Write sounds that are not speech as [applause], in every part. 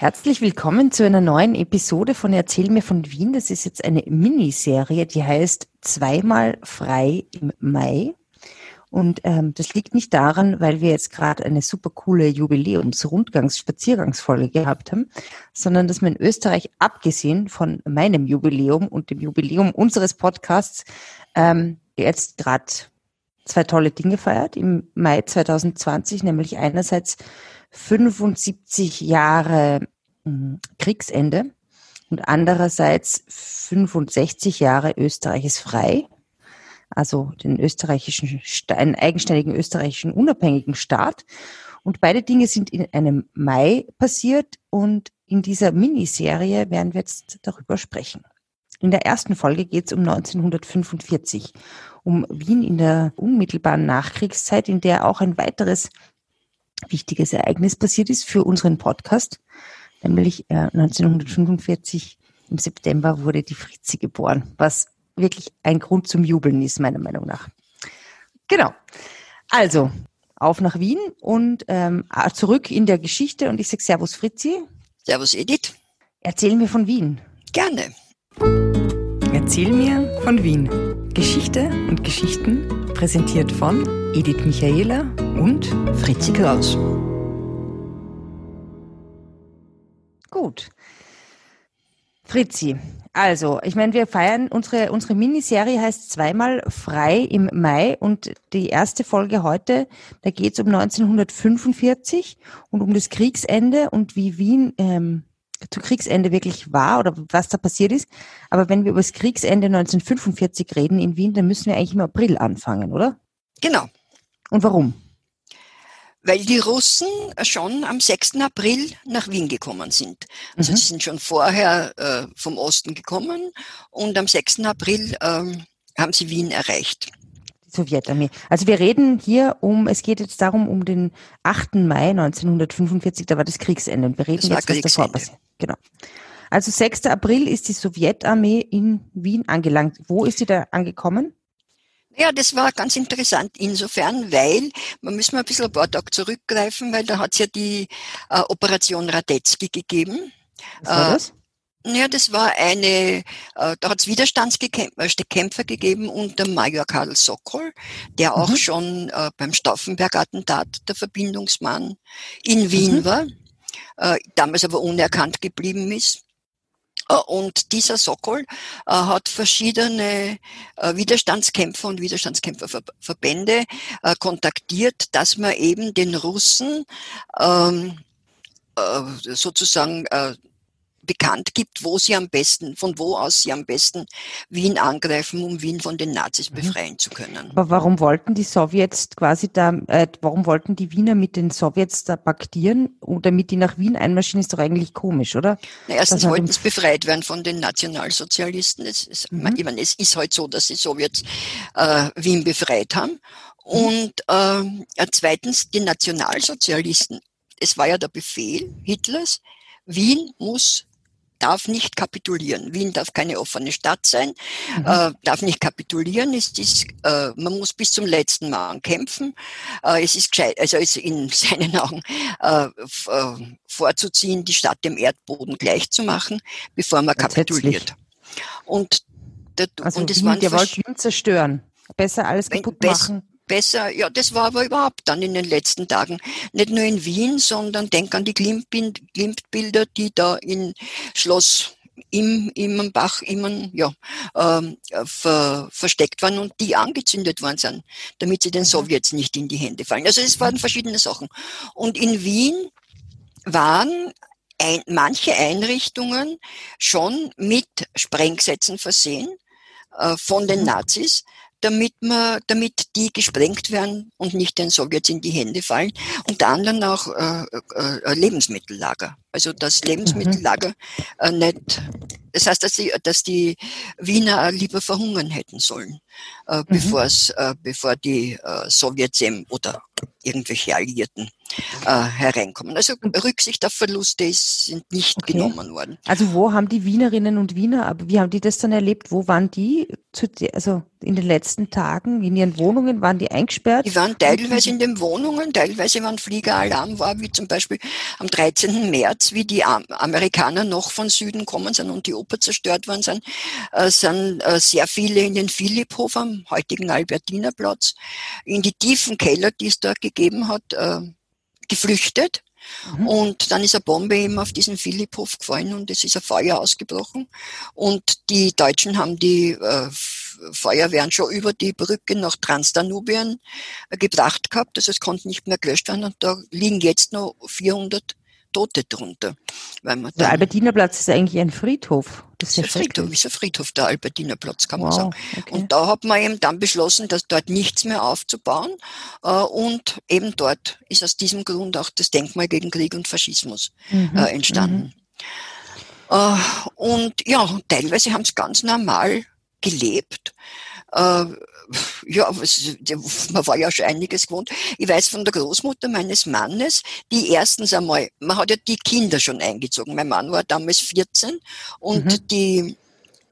Herzlich willkommen zu einer neuen Episode von Erzähl mir von Wien. Das ist jetzt eine Miniserie, die heißt Zweimal frei im Mai. Und ähm, das liegt nicht daran, weil wir jetzt gerade eine super coole Jubiläums-Rundgangs-Spaziergangsfolge gehabt haben, sondern dass man in Österreich, abgesehen von meinem Jubiläum und dem Jubiläum unseres Podcasts, ähm, jetzt gerade zwei tolle Dinge feiert. Im Mai 2020, nämlich einerseits 75 Jahre hm, Kriegsende und andererseits 65 Jahre Österreich ist frei, also den österreichischen, einen eigenständigen österreichischen unabhängigen Staat. Und beide Dinge sind in einem Mai passiert und in dieser Miniserie werden wir jetzt darüber sprechen. In der ersten Folge geht es um 1945, um Wien in der unmittelbaren Nachkriegszeit, in der auch ein weiteres wichtiges Ereignis passiert ist für unseren Podcast, nämlich äh, 1945 im September wurde die Fritzi geboren, was wirklich ein Grund zum Jubeln ist, meiner Meinung nach. Genau. Also, auf nach Wien und ähm, zurück in der Geschichte und ich sage Servus Fritzi. Servus Edith. Erzähl mir von Wien. Gerne. Erzähl mir von Wien. Geschichte und Geschichten präsentiert von Edith Michaela und Fritzi Kraus. Gut. Fritzi, also, ich meine, wir feiern unsere, unsere Miniserie heißt zweimal frei im Mai und die erste Folge heute, da geht es um 1945 und um das Kriegsende und wie Wien ähm, zu Kriegsende wirklich war oder was da passiert ist. Aber wenn wir über das Kriegsende 1945 reden in Wien, dann müssen wir eigentlich im April anfangen, oder? Genau. Und warum? Weil die Russen schon am 6. April nach Wien gekommen sind. Also mhm. sie sind schon vorher äh, vom Osten gekommen und am 6. April äh, haben sie Wien erreicht. Die Sowjetarmee. Also wir reden hier um, es geht jetzt darum, um den 8. Mai 1945, da war das Kriegsende. Und wir reden jetzt, was davor passiert. Genau. Also 6. April ist die Sowjetarmee in Wien angelangt. Wo ist sie da angekommen? Ja, das war ganz interessant insofern, weil, man müssen mal ein bisschen ein paar Tage zurückgreifen, weil da hat es ja die äh, Operation Radetzky gegeben. Was war das? Äh, ja, das war eine, äh, da hat es Widerstandskämpfer gegeben unter Major Karl Sokol, der auch mhm. schon äh, beim Stauffenberg-Attentat der Verbindungsmann in Wien mhm. war, damals aber unerkannt geblieben ist. Äh, und dieser Sokol äh, hat verschiedene äh, Widerstandskämpfer und Widerstandskämpferverbände äh, kontaktiert, dass man eben den Russen ähm, äh, sozusagen äh, bekannt gibt, wo sie am besten, von wo aus sie am besten Wien angreifen, um Wien von den Nazis mhm. befreien zu können. Aber warum wollten die Sowjets quasi da, äh, warum wollten die Wiener mit den Sowjets da paktieren, damit die nach Wien einmarschieren, ist doch eigentlich komisch, oder? Na, erstens wollten sie befreit werden von den Nationalsozialisten. Es, ist, mhm. ich meine, es ist halt so, dass die Sowjets äh, Wien befreit haben. Mhm. Und äh, zweitens die Nationalsozialisten. Es war ja der Befehl Hitlers, Wien muss darf nicht kapitulieren. Wien darf keine offene Stadt sein, mhm. äh, darf nicht kapitulieren. Es ist, äh, man muss bis zum letzten Mal kämpfen. Äh, es ist gescheit, also ist in [laughs] seinen Augen äh, äh, vorzuziehen, die Stadt dem Erdboden gleichzumachen, bevor man kapituliert. Und, der, also und es Wien, waren der wollte Wien zerstören. Besser alles kaputt machen besser. Ja, das war aber überhaupt dann in den letzten Tagen. Nicht nur in Wien, sondern denk an die Glimpbilder, die da in Schloss im Immenbach immer ja, ähm, ver, versteckt waren und die angezündet worden sind, damit sie den mhm. Sowjets nicht in die Hände fallen. Also es waren verschiedene Sachen. Und in Wien waren ein, manche Einrichtungen schon mit Sprengsätzen versehen äh, von den mhm. Nazis, damit man, damit die gesprengt werden und nicht den Sowjets in die Hände fallen. Unter anderem auch äh, äh, Lebensmittellager. Also das Lebensmittellager äh, nicht, das heißt, dass die, dass die Wiener lieber verhungern hätten sollen, äh, mhm. bevor es, äh, bevor die äh, Sowjets eben oder irgendwelche Alliierten äh, hereinkommen. Also Rücksicht auf Verluste ist, sind nicht okay. genommen worden. Also wo haben die Wienerinnen und Wiener, aber wie haben die das dann erlebt? Wo waren die? zu, also in den letzten Tagen in ihren Wohnungen? Waren die eingesperrt? Die waren teilweise in den Wohnungen, teilweise waren Fliegeralarm war, wie zum Beispiel am 13. März, wie die Amerikaner noch von Süden kommen sind und die Oper zerstört worden sind, äh, sind äh, sehr viele in den Philipphof am heutigen Albertinerplatz, in die tiefen Keller, die es dort gegeben hat, äh, geflüchtet. Mhm. Und dann ist eine Bombe eben auf diesen Philipphof gefallen und es ist ein Feuer ausgebrochen. Und die Deutschen haben die äh, Feuerwehren schon über die Brücke nach Transdanubien äh, gebracht gehabt. Also es konnte nicht mehr gelöscht werden und da liegen jetzt noch 400 Tote drunter. Weil man der Albertinerplatz ist eigentlich ein Friedhof. Das ist, ein Friedhof, ist ein Friedhof, der Albertinerplatz, kann man wow, sagen. Okay. Und da hat man eben dann beschlossen, dass dort nichts mehr aufzubauen. Äh, und eben dort ist aus diesem Grund auch das Denkmal gegen Krieg und Faschismus mhm. Äh, entstanden. Mhm. Äh, und ja, teilweise haben es ganz normal gelebt ja, man war ja schon einiges gewohnt. Ich weiß von der Großmutter meines Mannes, die erstens einmal, man hat ja die Kinder schon eingezogen. Mein Mann war damals 14 und mhm. die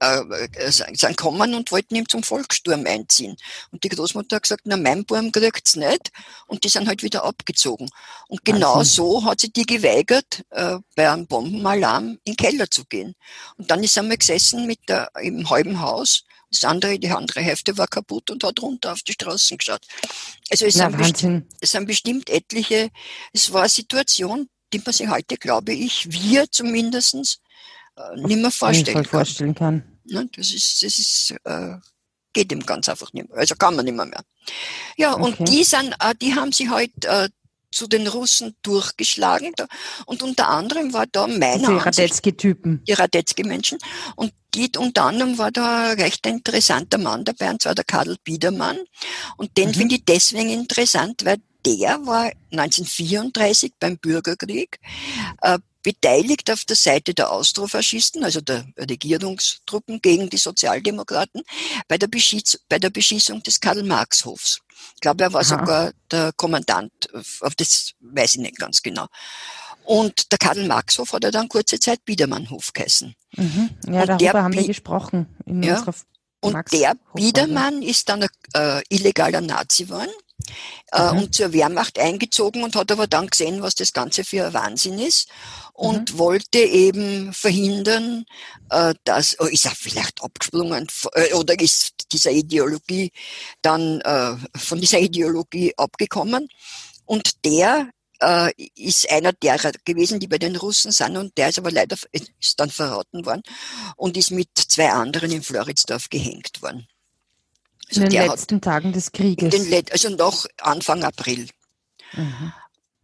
äh, äh sind gekommen und wollten ihm zum Volkssturm einziehen. Und die Großmutter hat gesagt, na, mein Burm kriegt's nicht. Und die sind halt wieder abgezogen. Und genau also. so hat sie die geweigert, äh, bei einem Bombenalarm in den Keller zu gehen. Und dann ist er mal gesessen mit der, im halben Haus das andere, die andere Hälfte war kaputt und hat runter auf die Straßen geschaut. Also es, Na, sind, bestimmt, es sind bestimmt etliche, es war eine Situation, die man sich heute, glaube ich, wir zumindestens äh, nicht mehr vorstellen, kann. vorstellen kann. Ja, das ist, das ist, äh, geht ihm ganz einfach nicht mehr. Also kann man nicht mehr. mehr. Ja, okay. und die sind, äh, die haben sich halt äh, zu den Russen durchgeschlagen. Und unter anderem war da meiner Die Radetzky-Typen. Die Radetzky-Menschen. Und die, unter anderem war da ein recht interessanter Mann dabei, und zwar der Karl Biedermann. Und den mhm. finde ich deswegen interessant, weil der war 1934 beim Bürgerkrieg äh, beteiligt auf der Seite der Austrofaschisten, also der Regierungstruppen gegen die Sozialdemokraten, bei der, Beschieß bei der Beschießung des Karl-Marx-Hofs. Ich glaube, er war Aha. sogar der Kommandant, auf das weiß ich nicht ganz genau. Und der Karl-Marx-Hof hat er dann kurze Zeit Biedermannhof geheißen. Mhm. Ja, und darüber haben wir gesprochen ja, Und der Biedermann ist dann ein äh, illegaler Nazi geworden äh, mhm. und zur Wehrmacht eingezogen und hat aber dann gesehen, was das Ganze für ein Wahnsinn ist und mhm. wollte eben verhindern, äh, dass, oh, ist er vielleicht abgesprungen äh, oder ist dieser Ideologie dann von dieser Ideologie abgekommen und der ist einer derer gewesen, die bei den Russen sind und der ist aber leider ist dann verraten worden und ist mit zwei anderen in Floridsdorf gehängt worden. Also in den letzten hat, Tagen des Krieges. Let, also noch Anfang April. Mhm.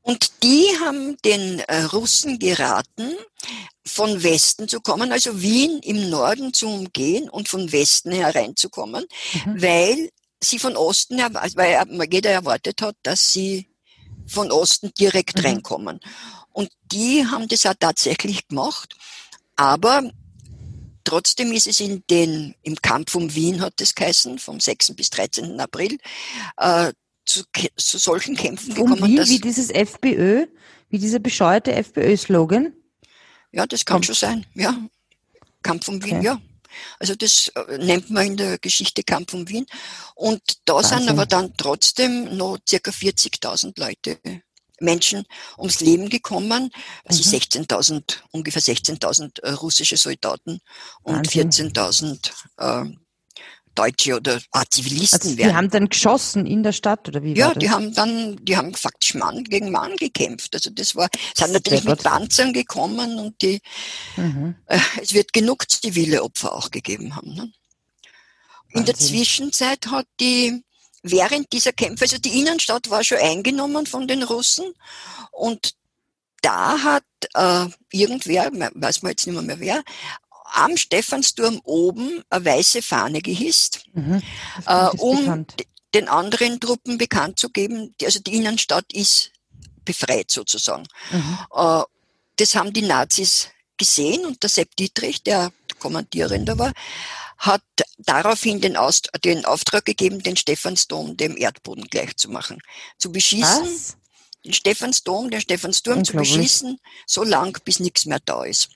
Und die haben den äh, Russen geraten, von Westen zu kommen, also Wien im Norden zu umgehen und von Westen hereinzukommen, mhm. weil sie von Osten, weil jeder erwartet hat, dass sie von Osten direkt mhm. reinkommen. Und die haben das auch tatsächlich gemacht. Aber trotzdem ist es in den, im Kampf um Wien hat es geheißen, vom 6. bis 13. April, äh, zu, zu solchen Kämpfen um gekommen. Wien, wie dieses FPÖ, wie dieser bescheuerte FPÖ-Slogan? Ja, das kann Kampf. schon sein, ja. Kampf um Wien, okay. ja. Also das äh, nennt man in der Geschichte Kampf um Wien. Und da Wahnsinn. sind aber dann trotzdem noch circa 40.000 Leute, Menschen ums Leben gekommen. Also mhm. 16.000, ungefähr 16.000 äh, russische Soldaten und 14.000 äh, Deutsche oder ah, Zivilisten also die haben dann geschossen in der Stadt oder wie? Ja, die haben dann, die haben faktisch Mann gegen Mann gekämpft. Also das war, sind natürlich mit Panzern gekommen und die, mhm. äh, es wird genug zivile Opfer auch gegeben haben. Ne? In der Zwischenzeit hat die, während dieser Kämpfe, also die Innenstadt war schon eingenommen von den Russen und da hat äh, irgendwer, weiß man jetzt nicht mehr, mehr wer, am Stephansturm oben eine weiße Fahne gehisst, mhm, äh, um bekannt. den anderen Truppen bekannt zu geben, die, also die Innenstadt ist befreit sozusagen. Mhm. Äh, das haben die Nazis gesehen und der Sepp Dietrich, der Kommandierender war, hat daraufhin den, Aust den Auftrag gegeben, den Stephansdom dem Erdboden gleichzumachen. Zu beschießen, Was? den Stephansdom, den Stephansturm zu beschießen, so lang, bis nichts mehr da ist.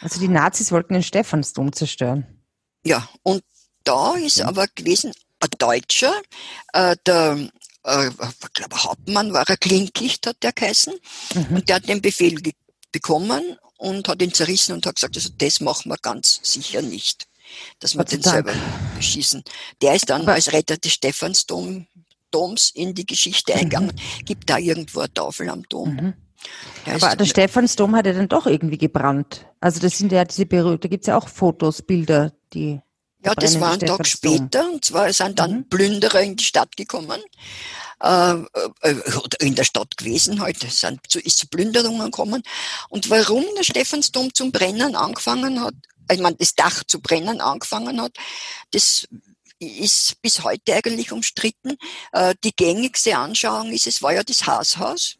Also die Nazis wollten den Stephansdom zerstören. Ja, und da ist aber gewesen ein Deutscher, äh, der äh, ich glaube Hauptmann war er, Klinkicht hat der geheißen, mhm. und der hat den Befehl bekommen und hat ihn zerrissen und hat gesagt, also das machen wir ganz sicher nicht, dass wir den Dank. selber beschießen. Der ist dann aber als Retter des Stephansdom Doms in die Geschichte mhm. eingegangen. Gibt da irgendwo eine Tafel am Dom. Mhm. Der Aber der Stephansdom hat ja dann doch irgendwie gebrannt. Also das sind ja diese berühmten, da gibt es ja auch Fotos, Bilder, die. Ja, das war ein Tag später und zwar sind dann mhm. Plünderer in die Stadt gekommen, äh, äh, in der Stadt gewesen heute, halt, sind zu, ist zu Plünderungen gekommen. Und warum der Stephansdom zum Brennen angefangen hat, ich meine, das Dach zu brennen angefangen hat, das ist bis heute eigentlich umstritten. Äh, die gängigste Anschauung ist, es war ja das Haashaus.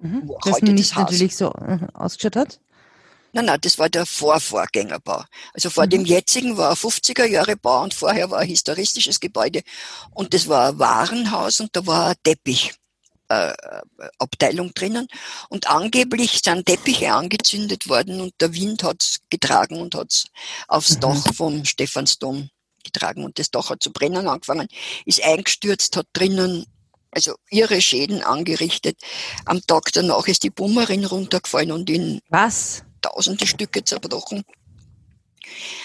Mhm. Das heute nicht das natürlich so äh, ausgeschaut hat? Nein, nein, das war der Vorvorgängerbau. Also vor mhm. dem jetzigen war ein 50er Jahre Bau und vorher war ein historistisches Gebäude und das war ein Warenhaus und da war ein Teppich. Äh, Abteilung drinnen und angeblich sind Teppiche angezündet worden und der Wind hat's getragen und hat's aufs mhm. Dach vom Stephansdom getragen und das Dach hat zu brennen angefangen, ist eingestürzt, hat drinnen also ihre Schäden angerichtet. Am Tag danach ist die Bummerin runtergefallen und in Was? Tausende Stücke zerbrochen.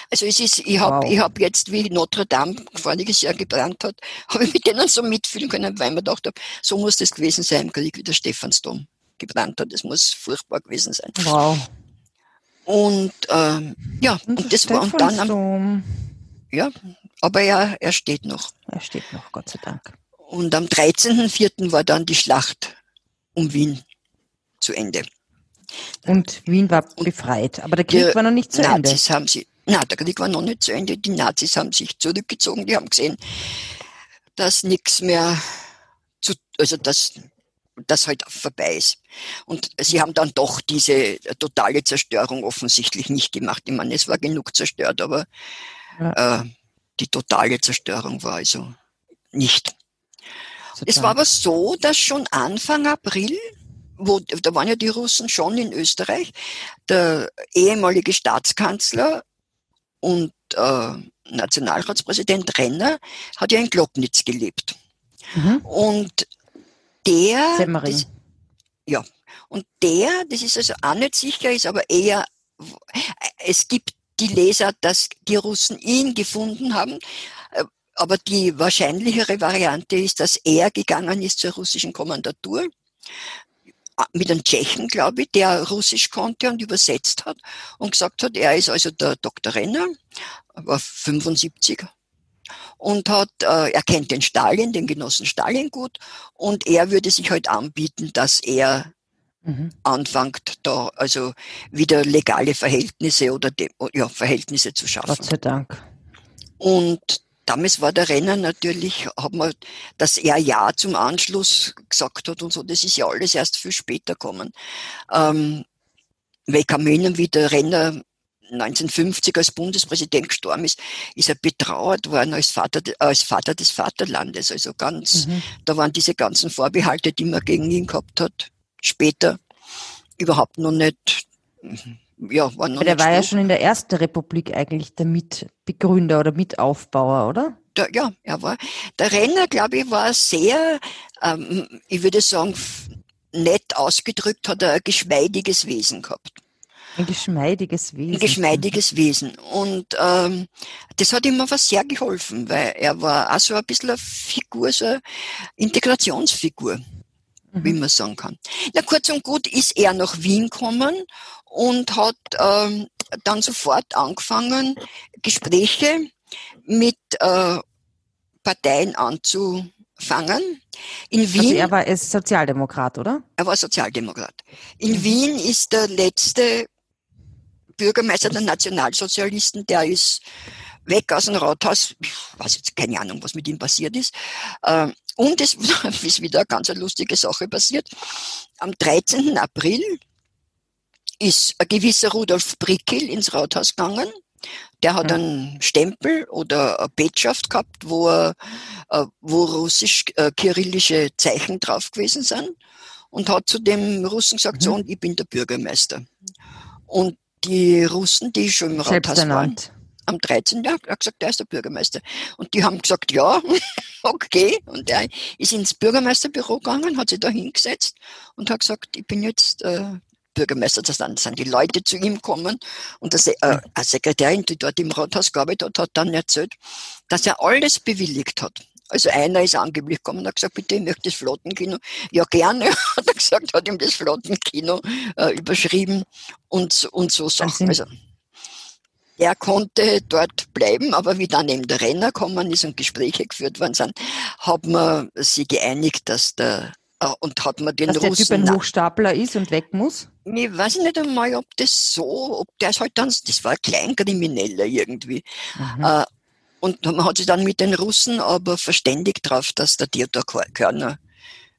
Also es ist, ich habe wow. ich hab jetzt, wie Notre Dame voriges Jahr gebrannt hat, [laughs] habe ich mit denen so mitfühlen können, weil ich mir gedacht habe, so muss das gewesen sein im Krieg, wie der Stephansdom gebrannt hat. Das muss furchtbar gewesen sein. Wow. Und ähm, ja, und, und das war und dann am, ja, aber er, er steht noch. Er steht noch, Gott sei Dank. Und am 13.04. war dann die Schlacht um Wien zu Ende. Und Wien war befreit, aber der Krieg war noch nicht zu Nazis Ende. Haben sie, na, der Krieg war noch nicht zu Ende. Die Nazis haben sich zurückgezogen. Die haben gesehen, dass nichts mehr zu, also dass das halt vorbei ist. Und sie haben dann doch diese totale Zerstörung offensichtlich nicht gemacht. Ich meine, es war genug zerstört, aber ja. äh, die totale Zerstörung war also nicht. Total. Es war aber so, dass schon Anfang April, wo, da waren ja die Russen schon in Österreich, der ehemalige Staatskanzler und äh, Nationalratspräsident Renner hat ja in Globnitz gelebt. Mhm. Und der, das, ja, und der, das ist also auch nicht sicher, ist aber eher, es gibt die Leser, dass die Russen ihn gefunden haben, aber die wahrscheinlichere Variante ist, dass er gegangen ist zur russischen Kommandatur mit einem Tschechen, glaube ich, der Russisch konnte und übersetzt hat und gesagt hat, er ist also der Dr. Renner, war 75 und hat, äh, er kennt den Stalin, den Genossen Stalin gut und er würde sich halt anbieten, dass er mhm. anfängt, da also wieder legale Verhältnisse oder ja, Verhältnisse zu schaffen. Gott sei Dank. Und Damals war der Renner natürlich, hat man, dass er Ja zum Anschluss gesagt hat und so, das ist ja alles erst viel später gekommen. Ähm, weil ich kann mich erinnern, wie der Renner 1950 als Bundespräsident gestorben ist, ist er betrauert worden als Vater, als Vater des Vaterlandes. Also ganz, mhm. da waren diese ganzen Vorbehalte, die man gegen ihn gehabt hat, später überhaupt noch nicht ja, war noch Der war ja schon in der ersten Republik eigentlich der Mitbegründer oder Mitaufbauer, oder? Der, ja, er war. Der Renner, glaube ich, war sehr, ähm, ich würde sagen, nett ausgedrückt, hat er ein geschmeidiges Wesen gehabt. Ein geschmeidiges Wesen. Ein geschmeidiges Wesen. Und ähm, das hat ihm aber sehr geholfen, weil er war auch so ein bisschen eine Figur, so eine Integrationsfigur, mhm. wie man sagen kann. Na kurz und gut ist er nach Wien gekommen und hat ähm, dann sofort angefangen, Gespräche mit äh, Parteien anzufangen. In also Wien, also er war ist Sozialdemokrat, oder? Er war Sozialdemokrat. In. Wien ist der letzte Bürgermeister der Nationalsozialisten, der ist weg aus dem Rathaus. Ich weiß jetzt keine Ahnung, was mit ihm passiert ist. Ähm, und es [laughs] ist wieder eine ganz lustige Sache passiert. Am 13. April ist ein gewisser Rudolf Brickel ins Rathaus gegangen. Der hat einen Stempel oder eine Petschaft gehabt, wo, äh, wo russisch-kyrillische äh, Zeichen drauf gewesen sind und hat zu dem Russen gesagt, so, mhm. und ich bin der Bürgermeister. Und die Russen, die schon im Rathaus waren, am 13. Jahr, er hat gesagt, der ist der Bürgermeister. Und die haben gesagt, ja, [laughs] okay. Und er ist ins Bürgermeisterbüro gegangen, hat sich da hingesetzt und hat gesagt, ich bin jetzt äh, Bürgermeister. Das dann sind die Leute zu ihm gekommen und das, äh, eine Sekretärin, die dort im Rathaus gearbeitet hat, hat dann erzählt, dass er alles bewilligt hat. Also einer ist angeblich gekommen und hat gesagt, bitte, ich möchte das Flottenkino. Ja, gerne, [laughs] hat er gesagt, hat ihm das Flottenkino äh, überschrieben und, und so Sachen. Also, er konnte dort bleiben, aber wie dann eben der Renner gekommen ist und Gespräche geführt worden sind, hat man sich geeinigt, dass der und hat man den Dass der Typ ein Hochstapler ist und weg muss? Ich weiß nicht einmal, ob das so, ob der ist halt dann, das war ein Kleinkrimineller irgendwie. Mhm. Äh, und man hat sich dann mit den Russen aber verständigt drauf, dass der Theodor Körner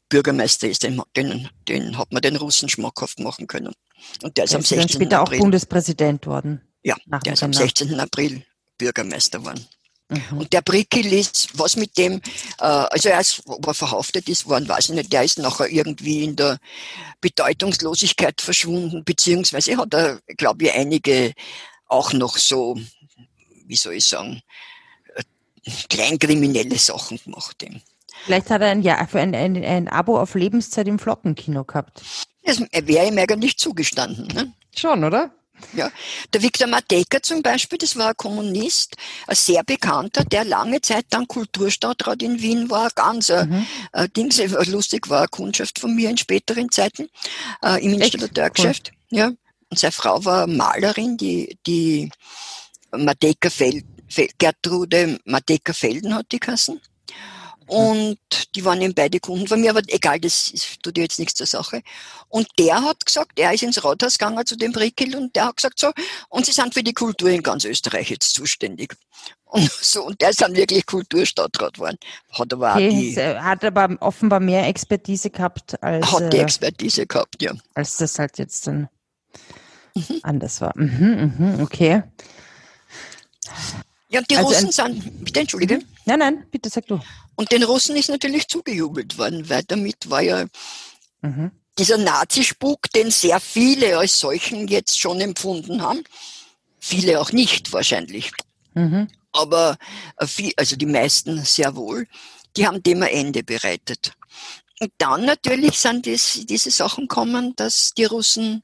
Bürgermeister ist. Den, den, den hat man den Russen schmackhaft machen können. Und der ist, der am 16. Dann später April. auch Bundespräsident worden. Ja, der ist am 16. April Bürgermeister geworden. Mhm. Und der Brickel ist, was mit dem, äh, also er ist, ob er verhaftet ist worden, weiß ich nicht, der ist nachher irgendwie in der Bedeutungslosigkeit verschwunden, beziehungsweise hat er, glaube ich, einige auch noch so, wie soll ich sagen, äh, kleinkriminelle Sachen gemacht. Eben. Vielleicht hat er ein, ja, für ein, ein, ein Abo auf Lebenszeit im Flockenkino gehabt. Das wäre ihm eigentlich zugestanden. Ne? Schon, oder? Ja, der Viktor Matejka zum Beispiel, das war ein Kommunist, ein sehr bekannter, der lange Zeit dann Kulturstadtrat in Wien war, ganz äh, mhm. äh, Dings, lustig war eine Kundschaft von mir in späteren Zeiten äh, im Installateurgeschäft. Cool. Ja, und seine Frau war Malerin, die die Matejka Feld, Gertrude Matejka Felden hat die Kassen. Und die waren eben beide Kunden von mir, aber egal, das tut dir jetzt nichts zur Sache. Und der hat gesagt, er ist ins Rathaus gegangen zu dem Brickel und der hat gesagt so, und sie sind für die Kultur in ganz Österreich jetzt zuständig. Und [laughs] so, und der ist dann wirklich Kulturstadtrat geworden. Hat aber okay, die, hat aber offenbar mehr Expertise gehabt als. Hat die äh, Expertise gehabt, ja. Als das halt jetzt dann mhm. anders war. Mhm, mhm, okay. Ja, und die also Russen sind, bitte entschuldige. Nein, nein, bitte sag du. Und den Russen ist natürlich zugejubelt worden, weil damit war ja mhm. dieser Nazispuk, den sehr viele als solchen jetzt schon empfunden haben, viele auch nicht wahrscheinlich. Mhm. Aber äh, viel, also die meisten sehr wohl, die haben dem ein Ende bereitet. Und dann natürlich sind dies, diese Sachen kommen, dass die Russen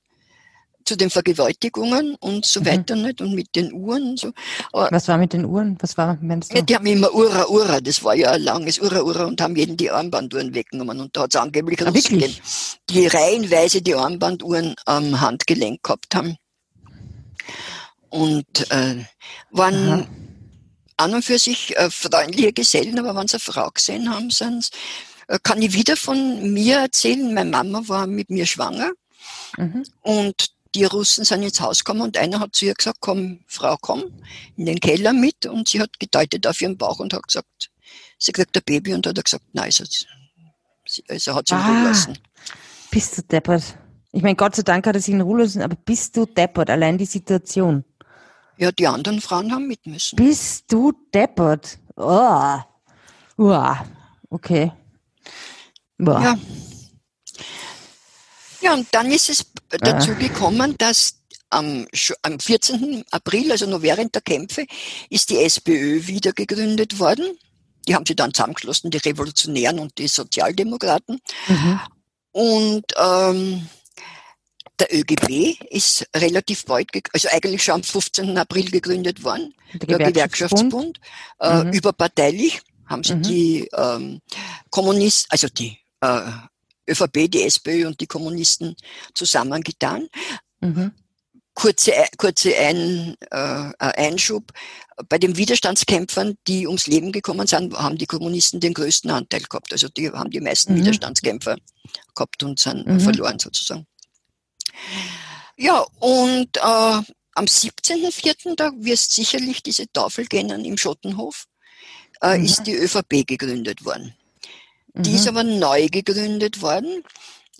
zu den Vergewaltigungen und so mhm. weiter nicht und mit den Uhren und so. Aber Was war mit den Uhren? Was war, meinst du? Ja, die haben immer Ura Ura, das war ja ein langes Ura Ura und haben jeden die Armbanduhren weggenommen und da hat es angeblich ah, Russen gegeben, die reihenweise die Armbanduhren am Handgelenk gehabt haben. Und äh, waren Aha. an und für sich äh, freundliche Gesellen, aber wenn sie eine Frau gesehen haben, sind äh, kann ich wieder von mir erzählen. Meine Mama war mit mir schwanger. Mhm. Und die Russen sind ins Haus gekommen und einer hat zu ihr gesagt, komm, Frau, komm in den Keller mit. Und sie hat gedeutet auf ihren Bauch und hat gesagt, sie kriegt ein Baby und hat gesagt, nein, also, also hat sie ihn ah, lassen. Bist du deppert. Ich meine, Gott sei Dank hat er sich in Ruhe lassen, aber bist du deppert, allein die Situation. Ja, die anderen Frauen haben mit müssen. Bist du deppert? Oh. Oh. Okay. Boah. Ja. Ja, und dann ist es dazu ah. gekommen, dass am, am 14. April, also noch während der Kämpfe, ist die SPÖ wieder gegründet worden. Die haben sie dann zusammengeschlossen, die Revolutionären und die Sozialdemokraten. Mhm. Und ähm, der ÖGB ist relativ bald, also eigentlich schon am 15. April gegründet worden, der, der Gewerkschaftsbund, äh, mhm. überparteilich haben sie mhm. die ähm, Kommunisten, also die äh, ÖVP, die SPÖ und die Kommunisten zusammengetan. Mhm. Kurze, kurze Ein, äh, Einschub. Bei den Widerstandskämpfern, die ums Leben gekommen sind, haben die Kommunisten den größten Anteil gehabt. Also die haben die meisten mhm. Widerstandskämpfer gehabt und sind mhm. verloren sozusagen. Ja, und äh, am 17.04., da wirst sicherlich diese Tafel kennen im Schottenhof, äh, mhm. ist die ÖVP gegründet worden. Die mhm. ist aber neu gegründet worden,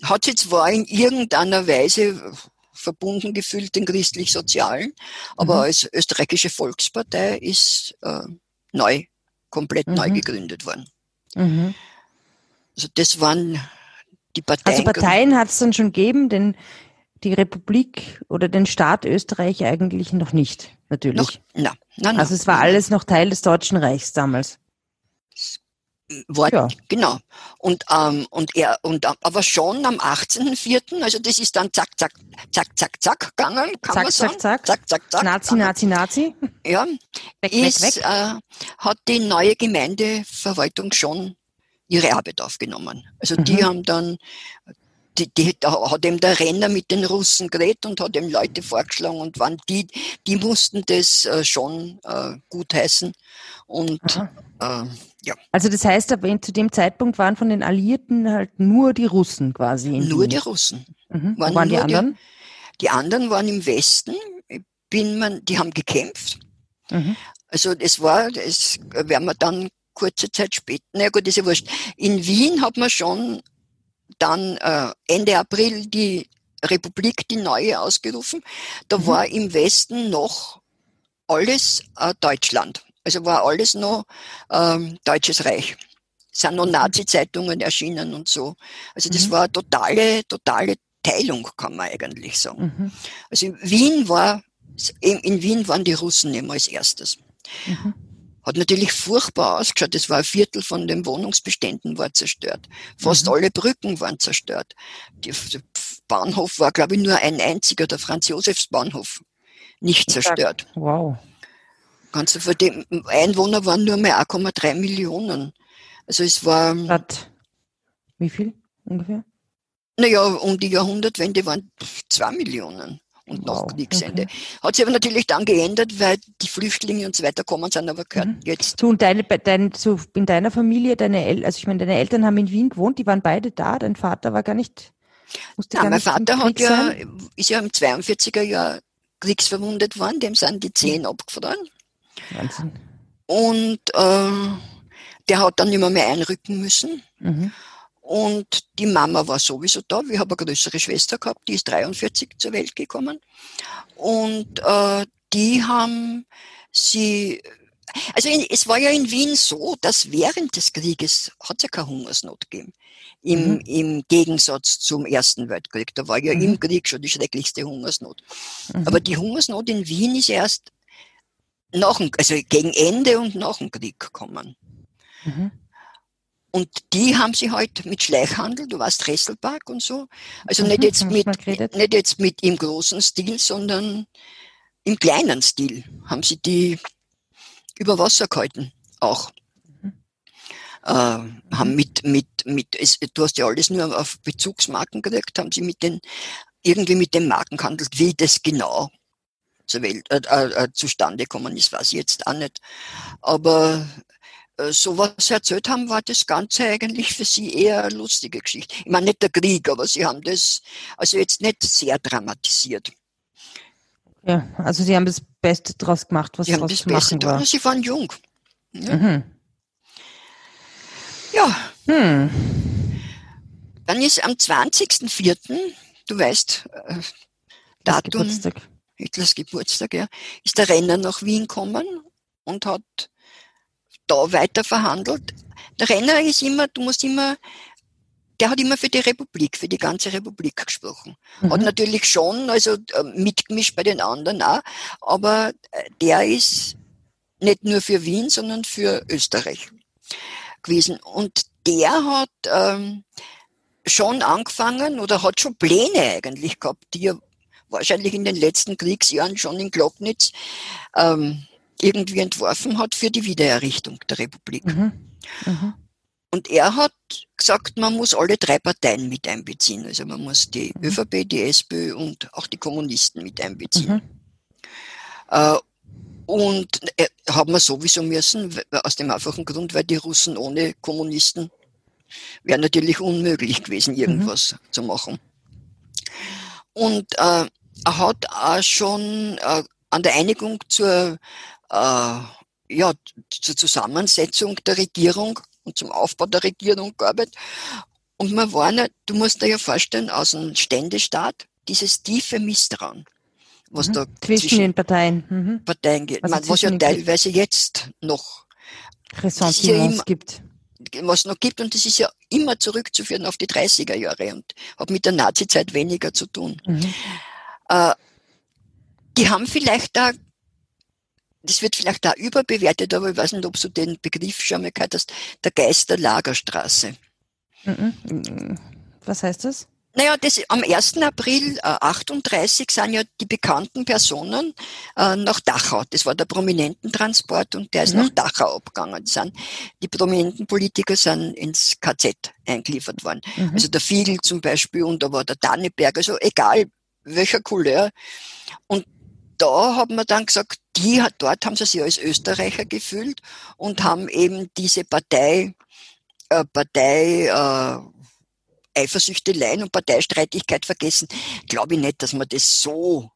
hat sich zwar in irgendeiner Weise verbunden gefühlt den christlich-sozialen, aber mhm. als österreichische Volkspartei ist äh, neu, komplett mhm. neu gegründet worden. Mhm. Also das waren die Parteien. Also Parteien hat es dann schon gegeben, denn die Republik oder den Staat Österreich eigentlich noch nicht. natürlich. Noch, na, na, na. Also es war alles noch Teil des Deutschen Reichs damals. Wort, Ja. genau. Und, ähm, und er, und, aber schon am 18.04., also das ist dann zack, zack, zack, zack, zack gegangen, kann Zack, man zack, sagen. zack. Zack, zack, zack. Nazi, Nazi, Nazi. Ja, Weg, ist, weg, weg. Äh, hat die neue Gemeindeverwaltung schon ihre Arbeit aufgenommen. Also die Mhm. haben dann, die, die, da hat eben der Renner mit den Russen geredet und hat eben Leute vorgeschlagen und waren die, die mussten das äh, schon äh, gutheißen. Und äh, ja, Also das heißt, aber zu dem Zeitpunkt waren von den Alliierten halt nur die Russen quasi in nur Wien. die Russen. Mhm. Waren waren die nur die- anderen? Die anderen waren im Westen, bin man, die haben gekämpft. Mhm. Also das war, das werden wir dann kurze Zeit später, na gut, ist ja wurscht. In Wien hat man schon dann äh, Ende April die Republik, die neue, ausgerufen. Da Mhm. war im Westen noch alles äh, Deutschland. Also war alles noch ähm, Deutsches Reich. Es sind noch Nazi-Zeitungen erschienen und so. Also das Mhm. war totale, totale Teilung, kann man eigentlich sagen. Mhm. Also in Wien war, in Wien waren die Russen immer als erstes. Mhm. Hat natürlich furchtbar ausgeschaut. Das war ein Viertel von den Wohnungsbeständen war zerstört. Fast Mhm. alle Brücken waren zerstört. Der Bahnhof war, glaube ich, nur ein einziger, der Franz-Josefs-Bahnhof, nicht zerstört. Wow. Ganze von dem Einwohner waren nur mehr 1,3 Millionen. Also es war, Statt wie viel ungefähr? naja, um die Jahrhundertwende waren zwei Millionen und nach Wow, Kriegsende. okay. Hat sich aber natürlich dann geändert, weil die Flüchtlinge und so weiter kommen sind, aber gehört Mhm. jetzt. Du und deine, dein, so in deiner Familie, deine El also ich meine, deine Eltern haben in Wien gewohnt, die waren beide da, dein Vater war gar nicht, musste Ja, gar mein Vater hat ja, sein? ist ja im 42er Jahr kriegsverwundet worden, dem sind die Zehen abgefroren. Wahnsinn. Und äh, der hat dann immer mehr einrücken müssen. Mhm. Und die Mama war sowieso da. Wir haben eine größere Schwester gehabt, die ist 43 zur Welt gekommen. Und äh, die haben sie, also in, es war ja in Wien so, dass während des Krieges hat es ja keine Hungersnot gegeben. Im, Mhm. Im Gegensatz zum Ersten Weltkrieg. Da war ja Mhm. im Krieg schon die schrecklichste Hungersnot. Mhm. Aber die Hungersnot in Wien ist erst nach dem, also gegen Ende und nach dem Krieg gekommen. Mhm. Und die haben sie halt mit Schleichhandel, du weißt, Resselpark und so. Also Mhm, nicht jetzt mit, nicht jetzt mit im großen Stil, sondern im kleinen Stil haben sie die über Wasser gehalten, auch. Mhm. Äh, haben mit, mit, mit, es, du hast ja alles nur auf Bezugsmarken gekriegt, haben sie mit den, irgendwie mit den Marken gehandelt, wie das genau zur Welt, äh, äh, äh, zustande gekommen ist, weiß ich jetzt auch nicht. Aber äh, so was sie erzählt haben, war das Ganze eigentlich für sie eher eine lustige Geschichte. Ich meine nicht der Krieg, aber sie haben das also jetzt nicht sehr dramatisiert. Ja, also sie haben das Beste draus gemacht, was Sie haben draus das zu Beste machen da, war. sie waren jung. Ja. Mhm. ja, Hm. dann ist am 20.04., du weißt, äh, Das Datum, Geburtstag. Hitlers Geburtstag, ja, ist der Renner nach Wien gekommen und hat da weiter verhandelt. Der Renner ist immer, du musst immer, der hat immer für die Republik, für die ganze Republik gesprochen. Hat Mhm. natürlich schon, also äh, mitgemischt bei den anderen auch, aber äh, der ist nicht nur für Wien, sondern für Österreich gewesen. Und der hat ähm, schon angefangen oder hat schon Pläne eigentlich gehabt, die er wahrscheinlich in den letzten Kriegsjahren schon in Glocknitz ähm, irgendwie entworfen hat für die Wiedererrichtung der Republik. Mhm. Mhm. Und er hat gesagt, man muss alle drei Parteien mit einbeziehen. Also man muss die Mhm. ÖVP, die SPÖ und auch die Kommunisten mit einbeziehen. Mhm. Äh, und äh, haben wir sowieso müssen, aus dem einfachen Grund, weil die Russen ohne Kommunisten wäre natürlich unmöglich gewesen, irgendwas zu machen. Und äh, er hat auch schon äh, an der Einigung zur, äh, ja, zur Zusammensetzung der Regierung und zum Aufbau der Regierung gearbeitet. Und man war nicht, du musst dir ja vorstellen, aus dem Ständestaat, dieses tiefe Misstrauen, was Mhm. da Zwischen, den Parteien. Mhm. Parteien geht, Also man, was ja zwischen teilweise jetzt noch, Ressentiments gibt. Was noch gibt, und das ist ja immer zurückzuführen auf die 30er Jahre und hat mit der Nazizeit weniger zu tun. Mhm. Äh, die haben vielleicht da das wird vielleicht da überbewertet, aber ich weiß nicht, ob du den Begriff schon mal gehört hast, der Geist der Lagerstraße. Mhm. Was heißt das? Naja, das, am 1. April äh, 38 sind ja die bekannten Personen äh, nach Dachau. Das war der Prominententransport und der ist mhm. nach Dachau abgegangen. Sind, die prominenten Politiker sind ins KZ eingeliefert worden. Mhm. Also der Fiegel zum Beispiel und da war der Danneberg, also egal welcher Couleur. Und da hat man dann gesagt, die, dort haben sie sich als Österreicher gefühlt und haben eben diese Partei, äh, Partei, äh, Eifersüchteleien und Parteistreitigkeit vergessen, glaube ich nicht, dass man das so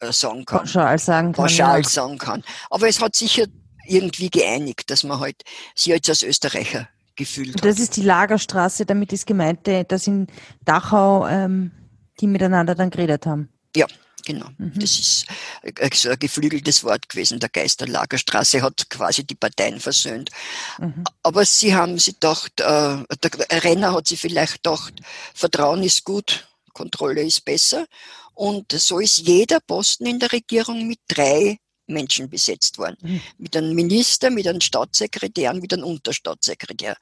äh, sagen kann. Pauschal sagen kann. Pauschal sagen kann. Aber es hat sicher irgendwie geeinigt, dass man halt sich jetzt als Österreicher gefühlt hat. Das ist die Lagerstraße, damit ist gemeint, äh, dass in Dachau ähm, die miteinander dann geredet haben. Ja, Genau. Mhm. Das ist äh, so ein geflügeltes Wort gewesen. Der Geist der Lagerstraße hat quasi die Parteien versöhnt. Mhm. Aber sie haben sich gedacht, äh, der Renner hat sich vielleicht gedacht, Vertrauen ist gut, Kontrolle ist besser. Und so ist jeder Posten in der Regierung mit drei Menschen besetzt worden. Mhm. Mit einem Minister, mit einem Staatssekretär und mit einem Unterstaatssekretär.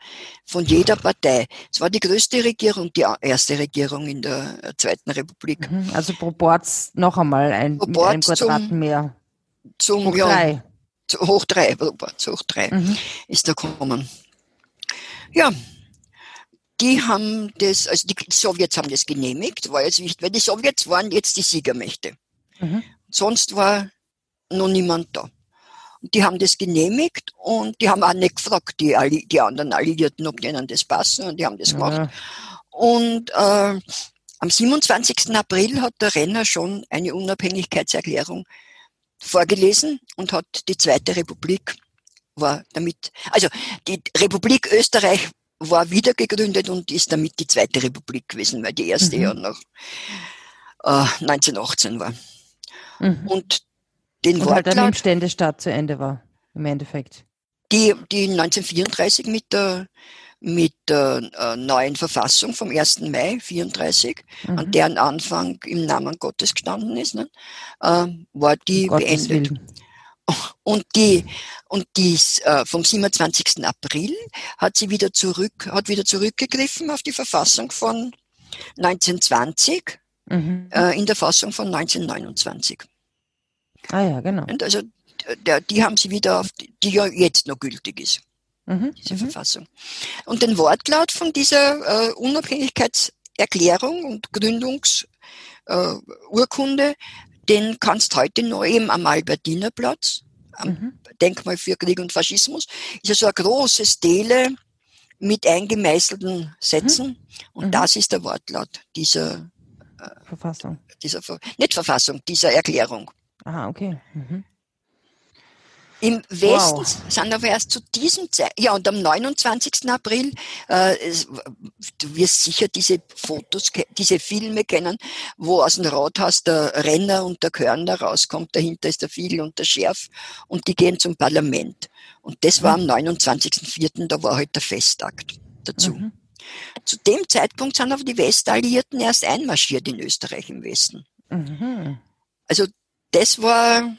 Von jeder Partei. Es war die größte Regierung, die erste Regierung in der äh, Zweiten Republik. Mhm. Also Proports noch einmal ein, Proports mit Quadrat zum, mehr. Zum, hoch ja, drei. Zu, hoch drei, Proports hoch drei mhm. ist da gekommen. Ja, die haben das, also die Sowjets haben das genehmigt, war jetzt wichtig, weil die Sowjets waren jetzt die Siegermächte. Mhm. Sonst war noch niemand da. Und die haben das genehmigt und die haben auch nicht gefragt, die, Alli die anderen Alliierten, ob denen das passen und die haben das gemacht. Ja. Und äh, am 27. April hat der Renner schon eine Unabhängigkeitserklärung vorgelesen und hat die Zweite Republik war damit, also die Republik Österreich war wieder gegründet und ist damit die Zweite Republik gewesen, weil die erste mhm. ja noch äh, 1918 war. Mhm. Und den und Wortlaut, halt dann im Ständestaat zu Ende war, im Endeffekt. Die, die 1934 mit der, mit der äh, neuen Verfassung vom 1. Mai 34, mhm. an deren Anfang im Namen Gottes gestanden ist, ne, äh, war die um beendet. Und die, und die äh, vom 27. April hat sie wieder zurück, hat wieder zurückgegriffen auf die Verfassung von 1920 mhm. äh, in der Fassung von 1929. Ah ja, genau. Und also der, die haben sie wieder auf, die, ja jetzt noch gültig ist, mhm. diese mhm. Verfassung. Und den Wortlaut von dieser äh, Unabhängigkeitserklärung und Gründungsurkunde, äh, den kannst heute noch eben am Albertinerplatz, am mhm. Denkmal für Krieg und Faschismus, ist ja so eine große Stele mit eingemeißelten Sätzen. Mhm. Und mhm. das ist der Wortlaut dieser äh, Verfassung. Dieser, nicht Verfassung, dieser Erklärung. Ah, okay. Mhm. Im Westen wow. sind aber erst zu diesem Zeit, ja, und am 29. April, äh, du wirst sicher diese Fotos, diese Filme kennen, wo aus dem Rathaus der Renner und der Körner rauskommt, dahinter ist der Fiegel und der Schärf und die gehen zum Parlament. Und das war am 29.04., da war halt der Festakt dazu. Mhm. Zu dem Zeitpunkt sind aber die Westalliierten erst einmarschiert in Österreich im Westen. Mhm. Also das war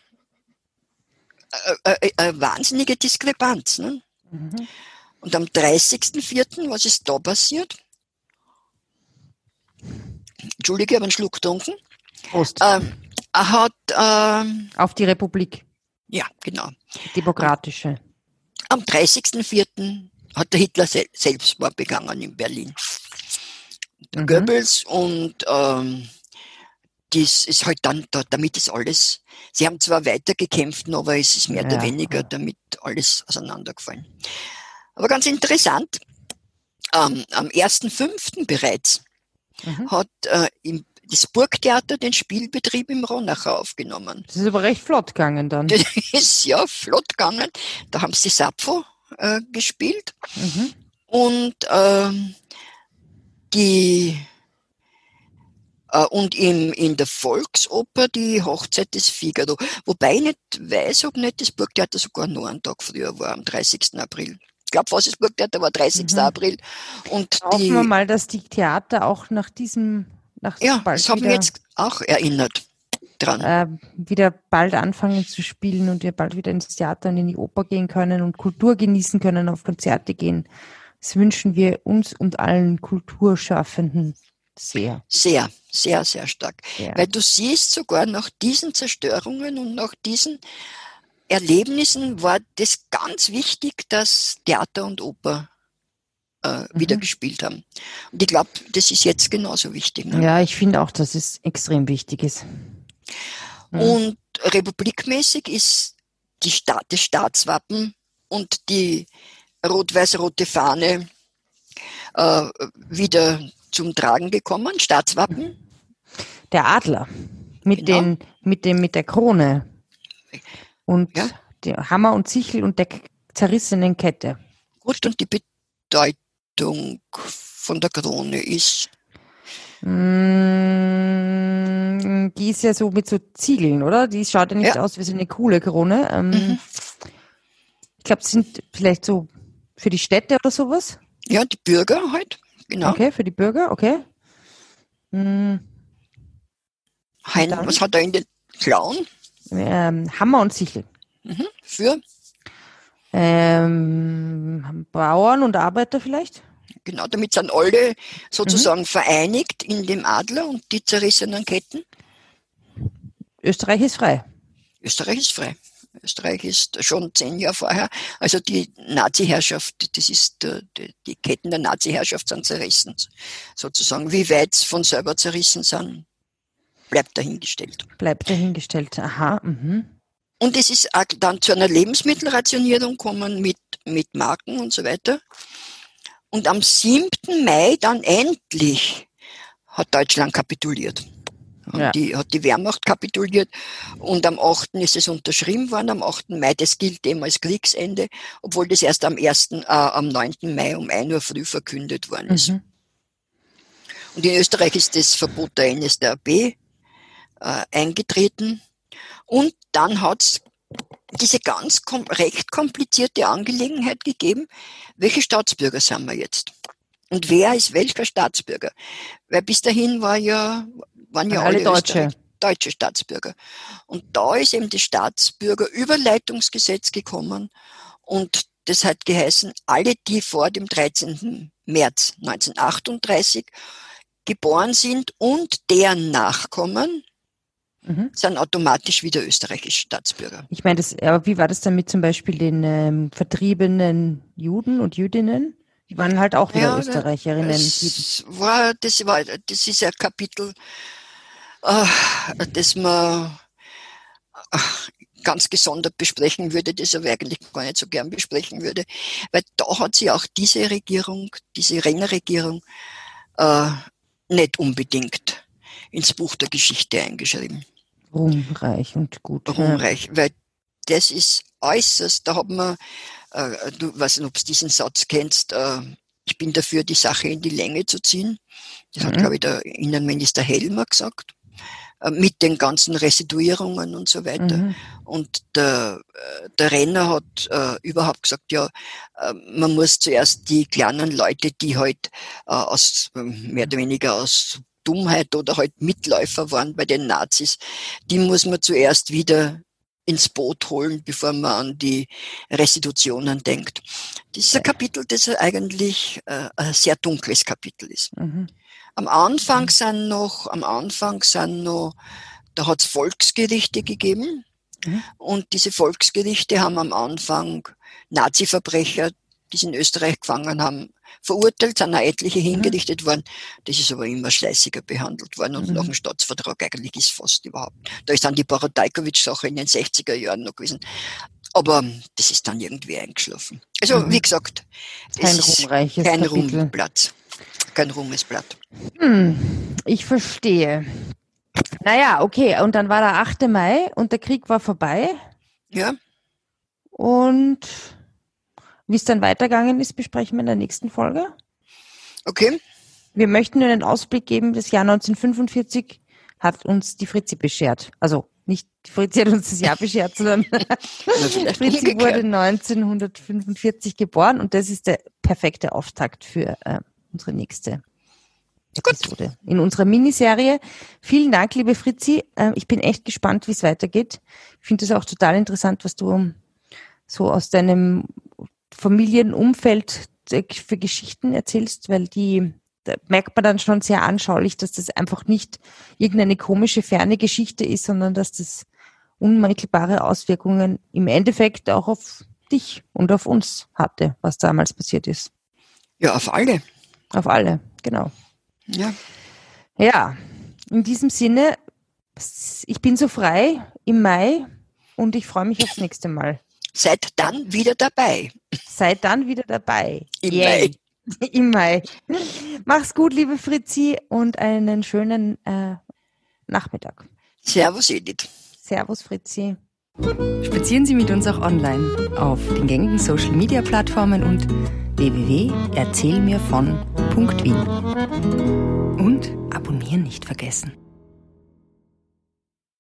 eine, eine wahnsinnige Diskrepanz. Ne? Mhm. Und am 30.04., was ist da passiert? Entschuldige, ich habe einen Schluck getrunken. Prost. Äh, er hat. Äh, Auf die Republik. Ja, genau. Demokratische. Am 30.04. hat der Hitler se Selbstmord begangen in Berlin. Mhm. Goebbels und ähm, das ist halt dann, damit ist alles, sie haben zwar weiter gekämpft, aber es ist mehr ja. oder weniger damit alles auseinandergefallen. Aber ganz interessant, ähm, am 1.5. bereits mhm. hat äh, im, das Burgtheater den Spielbetrieb im Ronacher aufgenommen. Das ist aber recht flott gegangen dann. [laughs] Das ist ja flott gegangen. Da haben sie Sappho äh, gespielt. Mhm. Und ähm, die äh, und im, in der Volksoper die Hochzeit des Figaro. Wobei ich nicht weiß, ob nicht das Burgtheater sogar noch einen Tag früher war, am 30. April. Ich glaube, was das Burgtheater war 30. Mhm. April. Und Hoffen die, wir mal, dass die Theater auch nach diesem, nach Ja, das haben wir jetzt auch erinnert. dran. äh, wieder bald anfangen zu spielen und wir bald wieder ins Theater und in die Oper gehen können und Kultur genießen können, auf Konzerte gehen. Das wünschen wir uns und allen Kulturschaffenden sehr. Sehr, sehr, sehr stark. Ja. Weil du siehst, sogar nach diesen Zerstörungen und nach diesen Erlebnissen war das ganz wichtig, dass Theater und Oper äh, wieder Mhm. gespielt haben. Und ich glaube, das ist jetzt genauso wichtig. Ne? Ja, ich finde auch, dass es extrem wichtig ist. Mhm. Und republikmäßig ist die Sta das Staatswappen und die rot-weiß-rote Fahne äh, wieder zum Tragen gekommen. Staatswappen, Der Adler mit Genau. den mit dem mit der Krone und Ja. der Hammer und Sichel und der zerrissenen Kette. gut, und die Bedeutung von der Krone ist, Mm, Die ist ja so mit so Ziegeln, oder? Die schaut ja nicht Ja. aus wie so eine coole Krone. Ähm, Mhm. Ich glaube, es sind vielleicht so für die Städte oder sowas. ja, die Bürger halt, genau. Okay, für die Bürger, okay. Mm, Hein, dann? was hat er in den Klauen? ähm, Hammer und Sichel. Mhm. Für, Ähm, Bauern und Arbeiter vielleicht? genau, damit sind alle Mhm. sozusagen vereinigt in dem Adler und die zerrissenen Ketten. Österreich ist frei. Österreich ist frei. Österreich ist schon zehn Jahre vorher, also die Nazi-Herrschaft, das ist, äh, die, die Ketten der Nazi-Herrschaft sind zerrissen, sozusagen. Wie weit sie von selber zerrissen sind, bleibt dahingestellt. Bleibt dahingestellt. Aha. Mhm. Und es ist dann zu einer Lebensmittelrationierung gekommen mit, mit Marken und so weiter. Und am 7. Mai dann endlich hat Deutschland kapituliert. Ja. die, hat die Wehrmacht kapituliert und am 8. ist es unterschrieben worden, am 8. Mai, das gilt eben als Kriegsende, obwohl das erst am 1., äh, am 9. Mai um 1 Uhr früh verkündet worden ist. Mhm. Und in Österreich ist das Verbot der NSDAP äh, eingetreten. Und dann hat es diese ganz kom recht komplizierte Angelegenheit gegeben, welche Staatsbürger sind wir jetzt? Und wer ist welcher Staatsbürger? Weil bis dahin war ja, waren ja Alle alle, Deutsche. Deutsche Staatsbürger. Und da ist eben das Staatsbürgerüberleitungsgesetz gekommen und das hat geheißen, alle, die vor dem 13. März 1938 geboren sind und deren Nachkommen, Mhm. sind automatisch wieder österreichische Staatsbürger. Ich meine, das, aber wie war das dann mit zum Beispiel den ähm, vertriebenen Juden und Jüdinnen? Die waren halt auch wieder Ja, Österreicherinnen. Die, Es war, das war, das ist ein Kapitel, äh, das man äh, ganz gesondert besprechen würde, das aber eigentlich gar nicht so gern besprechen würde, weil da hat sich auch diese Regierung, diese Rennerregierung, äh, nicht unbedingt ins Buch der Geschichte eingeschrieben. ruhmreich und gut. ja. Ruhmreich, weil das ist äußerst, da hat man, äh, du weiß nicht, ob du diesen Satz kennst, äh, ich bin dafür, die Sache in die Länge zu ziehen. Das hat, Mhm. glaube ich, der Innenminister Helmer gesagt, äh, mit den ganzen Residuierungen und so weiter. Mhm. Und der, äh, der Renner hat äh, überhaupt gesagt, ja, äh, man muss zuerst die kleinen Leute, die halt äh, aus mehr oder weniger aus Dummheit oder halt Mitläufer waren bei den Nazis, die muss man zuerst wieder ins Boot holen, bevor man an die Restitutionen denkt. Das ist ein. Kapitel, das eigentlich äh, ein sehr dunkles Kapitel ist. Mhm. Am Anfang sind noch, am Anfang sind noch, da hat es Volksgerichte gegeben. Mhm. Und diese Volksgerichte haben am Anfang Nazi-Verbrecher, die sie in Österreich gefangen haben, verurteilt, sind auch etliche hingerichtet worden. Das ist aber immer schleißiger behandelt worden und Mhm. nach dem Staatsvertrag eigentlich ist fast überhaupt. Da ist dann die Borodajkovic-Sache in den 60er Jahren noch gewesen. Aber das ist dann irgendwie eingeschlafen. Also, Mhm. wie gesagt, es Kein ist ruhmreiches kein Kapitel. Ruhmplatz. Kein Ruhmesblatt. Hm, ich verstehe. Naja, okay. Und dann war der 8. Mai und der Krieg war vorbei. Ja, Und wie es dann weitergegangen ist, besprechen wir in der nächsten Folge. okay. Wir möchten nur einen Ausblick geben. Das Jahr 1945 hat uns die Fritzi beschert. Also nicht die Fritzi hat uns das Jahr beschert, sondern [laughs] [laughs] Fritzi wurde 1945 geboren und das ist der perfekte Auftakt für äh, unsere nächste Episode, in unserer Miniserie. Vielen Dank, liebe Fritzi. Ähm, ich bin echt gespannt, wie es weitergeht. Ich finde es auch total interessant, was du so aus deinem Familienumfeld für Geschichten erzählst, weil die da merkt man dann schon sehr anschaulich, dass das einfach nicht irgendeine komische, ferne Geschichte ist, sondern dass das unmittelbare Auswirkungen im Endeffekt auch auf dich und auf uns hatte, was damals passiert ist. Ja, auf alle. Auf alle, genau. Ja. Ja, in diesem Sinne, ich bin so frei im Mai und ich freue mich aufs nächste Mal. Seid dann wieder dabei. Seid dann wieder dabei. Im Mai. [laughs] Im Mai. Mach's gut, liebe Fritzi, und einen schönen äh, Nachmittag. Servus, Edith. Servus, Fritzi. Spazieren Sie mit uns auch online auf den gängigen Social Media Plattformen und www.erzählmirvon.wien. Und abonnieren nicht vergessen.